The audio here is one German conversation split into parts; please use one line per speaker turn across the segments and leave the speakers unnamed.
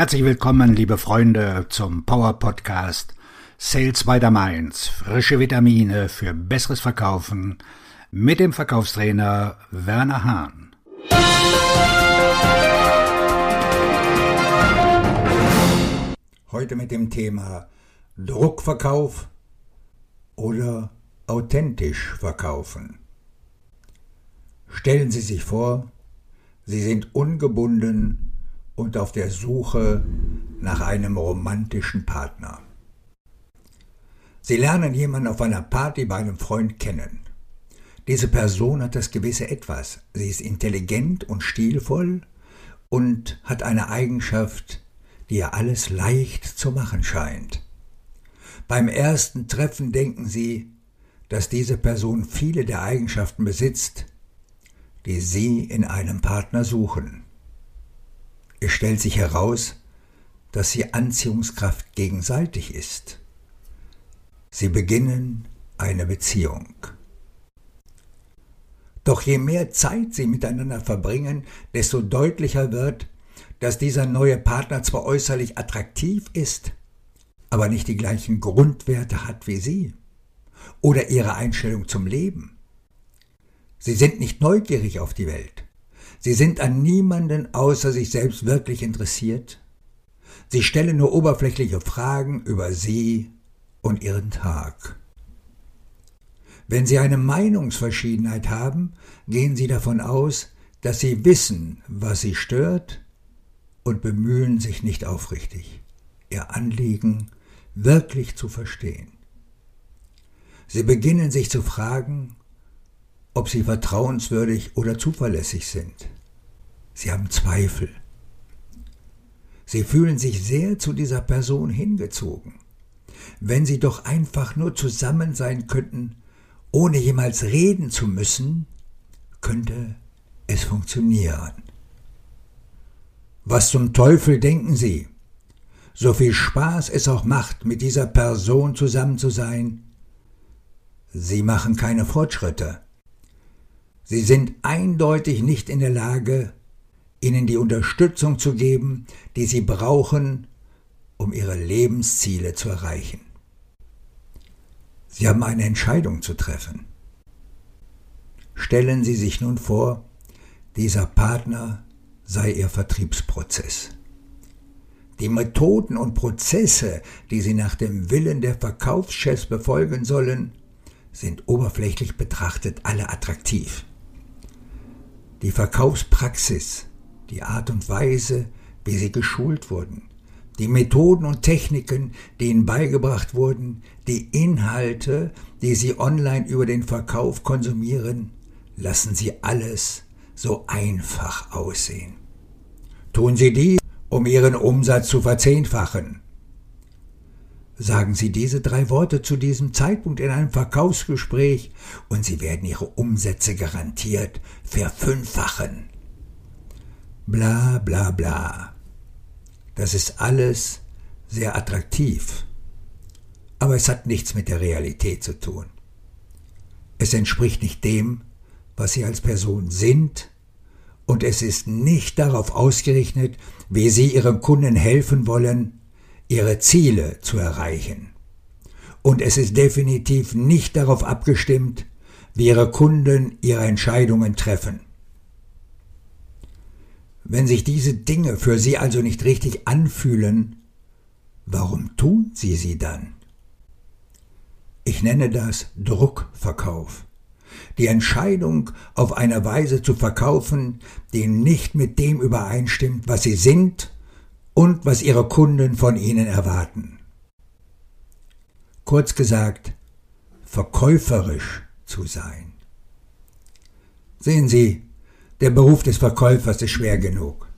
Herzlich willkommen, liebe Freunde, zum Power Podcast Sales by the Mainz. Frische Vitamine für besseres Verkaufen mit dem Verkaufstrainer Werner Hahn. Heute mit dem Thema Druckverkauf oder authentisch verkaufen. Stellen Sie sich vor, Sie sind ungebunden und auf der Suche nach einem romantischen Partner. Sie lernen jemanden auf einer Party bei einem Freund kennen. Diese Person hat das gewisse Etwas. Sie ist intelligent und stilvoll und hat eine Eigenschaft, die ihr alles leicht zu machen scheint. Beim ersten Treffen denken Sie, dass diese Person viele der Eigenschaften besitzt, die Sie in einem Partner suchen. Es stellt sich heraus, dass die Anziehungskraft gegenseitig ist. Sie beginnen eine Beziehung. Doch je mehr Zeit sie miteinander verbringen, desto deutlicher wird, dass dieser neue Partner zwar äußerlich attraktiv ist, aber nicht die gleichen Grundwerte hat wie sie oder ihre Einstellung zum Leben. Sie sind nicht neugierig auf die Welt. Sie sind an niemanden außer sich selbst wirklich interessiert. Sie stellen nur oberflächliche Fragen über Sie und Ihren Tag. Wenn Sie eine Meinungsverschiedenheit haben, gehen Sie davon aus, dass Sie wissen, was Sie stört und bemühen sich nicht aufrichtig, Ihr Anliegen wirklich zu verstehen. Sie beginnen sich zu fragen, ob sie vertrauenswürdig oder zuverlässig sind. Sie haben Zweifel. Sie fühlen sich sehr zu dieser Person hingezogen. Wenn sie doch einfach nur zusammen sein könnten, ohne jemals reden zu müssen, könnte es funktionieren. Was zum Teufel denken Sie? So viel Spaß es auch macht, mit dieser Person zusammen zu sein, Sie machen keine Fortschritte. Sie sind eindeutig nicht in der Lage, ihnen die Unterstützung zu geben, die sie brauchen, um ihre Lebensziele zu erreichen. Sie haben eine Entscheidung zu treffen. Stellen Sie sich nun vor, dieser Partner sei Ihr Vertriebsprozess. Die Methoden und Prozesse, die Sie nach dem Willen der Verkaufschefs befolgen sollen, sind oberflächlich betrachtet alle attraktiv. Die Verkaufspraxis, die Art und Weise, wie sie geschult wurden, die Methoden und Techniken, die ihnen beigebracht wurden, die Inhalte, die sie online über den Verkauf konsumieren, lassen sie alles so einfach aussehen. Tun sie dies, um ihren Umsatz zu verzehnfachen, Sagen Sie diese drei Worte zu diesem Zeitpunkt in einem Verkaufsgespräch und Sie werden Ihre Umsätze garantiert verfünffachen. Bla bla bla. Das ist alles sehr attraktiv, aber es hat nichts mit der Realität zu tun. Es entspricht nicht dem, was Sie als Person sind, und es ist nicht darauf ausgerichtet, wie Sie Ihrem Kunden helfen wollen, ihre Ziele zu erreichen. Und es ist definitiv nicht darauf abgestimmt, wie ihre Kunden ihre Entscheidungen treffen. Wenn sich diese Dinge für sie also nicht richtig anfühlen, warum tun sie sie dann? Ich nenne das Druckverkauf. Die Entscheidung, auf eine Weise zu verkaufen, die nicht mit dem übereinstimmt, was sie sind und was ihre Kunden von ihnen erwarten. Kurz gesagt, verkäuferisch zu sein. Sehen Sie, der Beruf des Verkäufers ist schwer genug.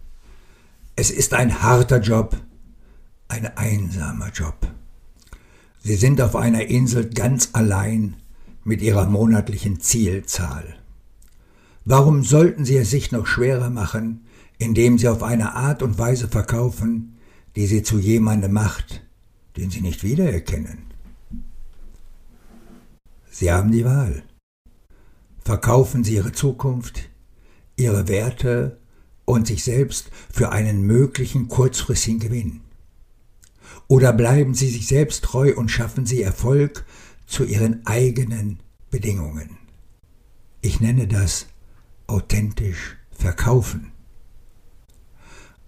Es ist ein harter Job, ein einsamer Job. Sie sind auf einer Insel ganz allein mit ihrer monatlichen Zielzahl. Warum sollten Sie es sich noch schwerer machen, indem sie auf eine Art und Weise verkaufen, die sie zu jemandem macht, den sie nicht wiedererkennen. Sie haben die Wahl. Verkaufen Sie Ihre Zukunft, Ihre Werte und sich selbst für einen möglichen kurzfristigen Gewinn? Oder bleiben Sie sich selbst treu und schaffen Sie Erfolg zu Ihren eigenen Bedingungen? Ich nenne das authentisch verkaufen.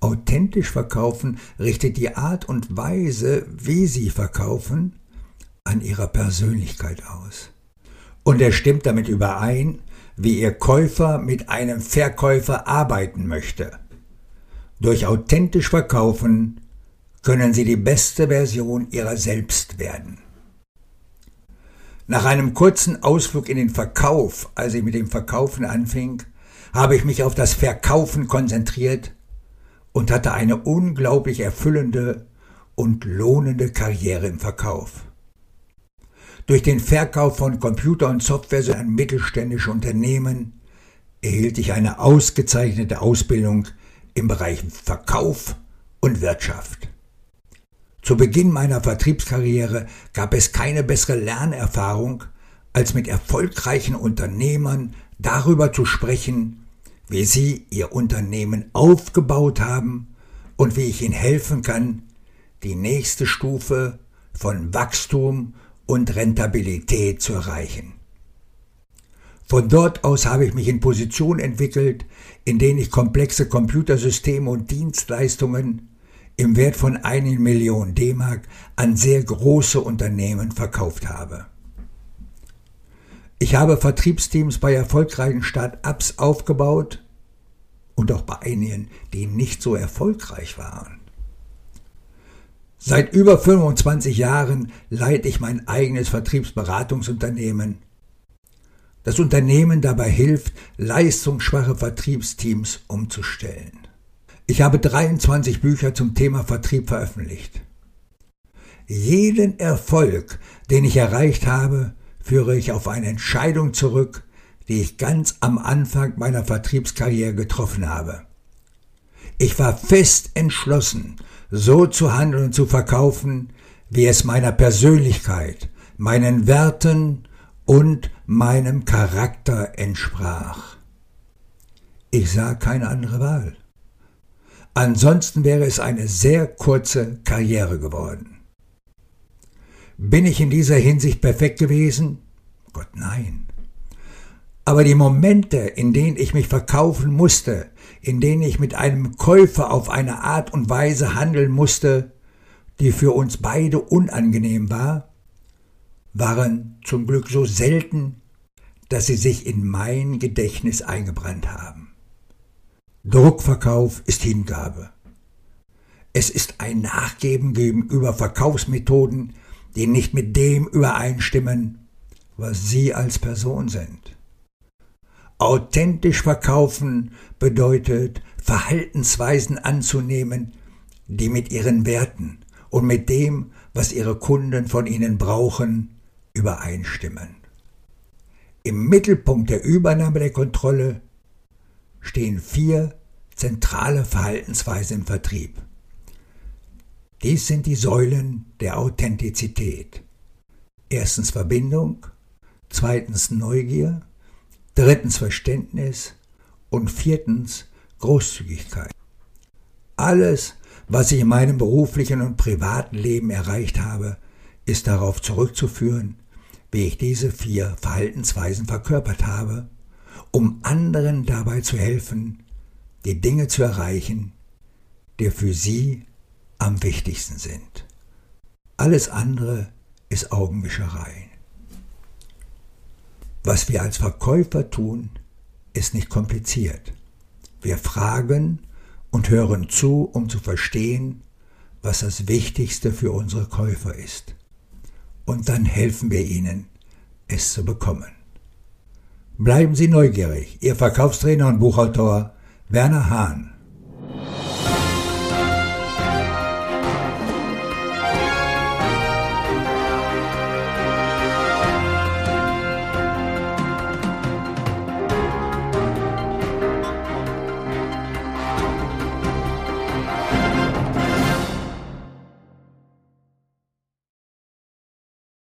Authentisch verkaufen richtet die Art und Weise, wie Sie verkaufen, an Ihrer Persönlichkeit aus. Und er stimmt damit überein, wie Ihr Käufer mit einem Verkäufer arbeiten möchte. Durch authentisch Verkaufen können Sie die beste Version Ihrer selbst werden. Nach einem kurzen Ausflug in den Verkauf, als ich mit dem Verkaufen anfing, habe ich mich auf das Verkaufen konzentriert und hatte eine unglaublich erfüllende und lohnende Karriere im Verkauf. Durch den Verkauf von Computer und Software an mittelständische Unternehmen erhielt ich eine ausgezeichnete Ausbildung im Bereich Verkauf und Wirtschaft. Zu Beginn meiner Vertriebskarriere gab es keine bessere Lernerfahrung, als mit erfolgreichen Unternehmern darüber zu sprechen, wie sie ihr Unternehmen aufgebaut haben und wie ich ihnen helfen kann, die nächste Stufe von Wachstum und Rentabilität zu erreichen. Von dort aus habe ich mich in Positionen entwickelt, in denen ich komplexe Computersysteme und Dienstleistungen im Wert von einer Million D-Mark an sehr große Unternehmen verkauft habe. Ich habe Vertriebsteams bei erfolgreichen Start-ups aufgebaut und auch bei einigen, die nicht so erfolgreich waren. Seit über 25 Jahren leite ich mein eigenes Vertriebsberatungsunternehmen. Das Unternehmen dabei hilft, leistungsschwache Vertriebsteams umzustellen. Ich habe 23 Bücher zum Thema Vertrieb veröffentlicht. Jeden Erfolg, den ich erreicht habe, führe ich auf eine Entscheidung zurück, die ich ganz am Anfang meiner Vertriebskarriere getroffen habe. Ich war fest entschlossen, so zu handeln und zu verkaufen, wie es meiner Persönlichkeit, meinen Werten und meinem Charakter entsprach. Ich sah keine andere Wahl. Ansonsten wäre es eine sehr kurze Karriere geworden. Bin ich in dieser Hinsicht perfekt gewesen? Gott nein. Aber die Momente, in denen ich mich verkaufen musste, in denen ich mit einem Käufer auf eine Art und Weise handeln musste, die für uns beide unangenehm war, waren zum Glück so selten, dass sie sich in mein Gedächtnis eingebrannt haben. Druckverkauf ist Hingabe. Es ist ein Nachgeben gegenüber Verkaufsmethoden, die nicht mit dem übereinstimmen, was Sie als Person sind. Authentisch verkaufen bedeutet, Verhaltensweisen anzunehmen, die mit Ihren Werten und mit dem, was Ihre Kunden von Ihnen brauchen, übereinstimmen. Im Mittelpunkt der Übernahme der Kontrolle stehen vier zentrale Verhaltensweisen im Vertrieb. Dies sind die Säulen der Authentizität. Erstens Verbindung, zweitens Neugier, drittens Verständnis und viertens Großzügigkeit. Alles, was ich in meinem beruflichen und privaten Leben erreicht habe, ist darauf zurückzuführen, wie ich diese vier Verhaltensweisen verkörpert habe um anderen dabei zu helfen, die Dinge zu erreichen, die für sie am wichtigsten sind. Alles andere ist Augenwischerei. Was wir als Verkäufer tun, ist nicht kompliziert. Wir fragen und hören zu, um zu verstehen, was das Wichtigste für unsere Käufer ist. Und dann helfen wir ihnen, es zu bekommen. Bleiben Sie neugierig. Ihr Verkaufstrainer und Buchautor Werner Hahn.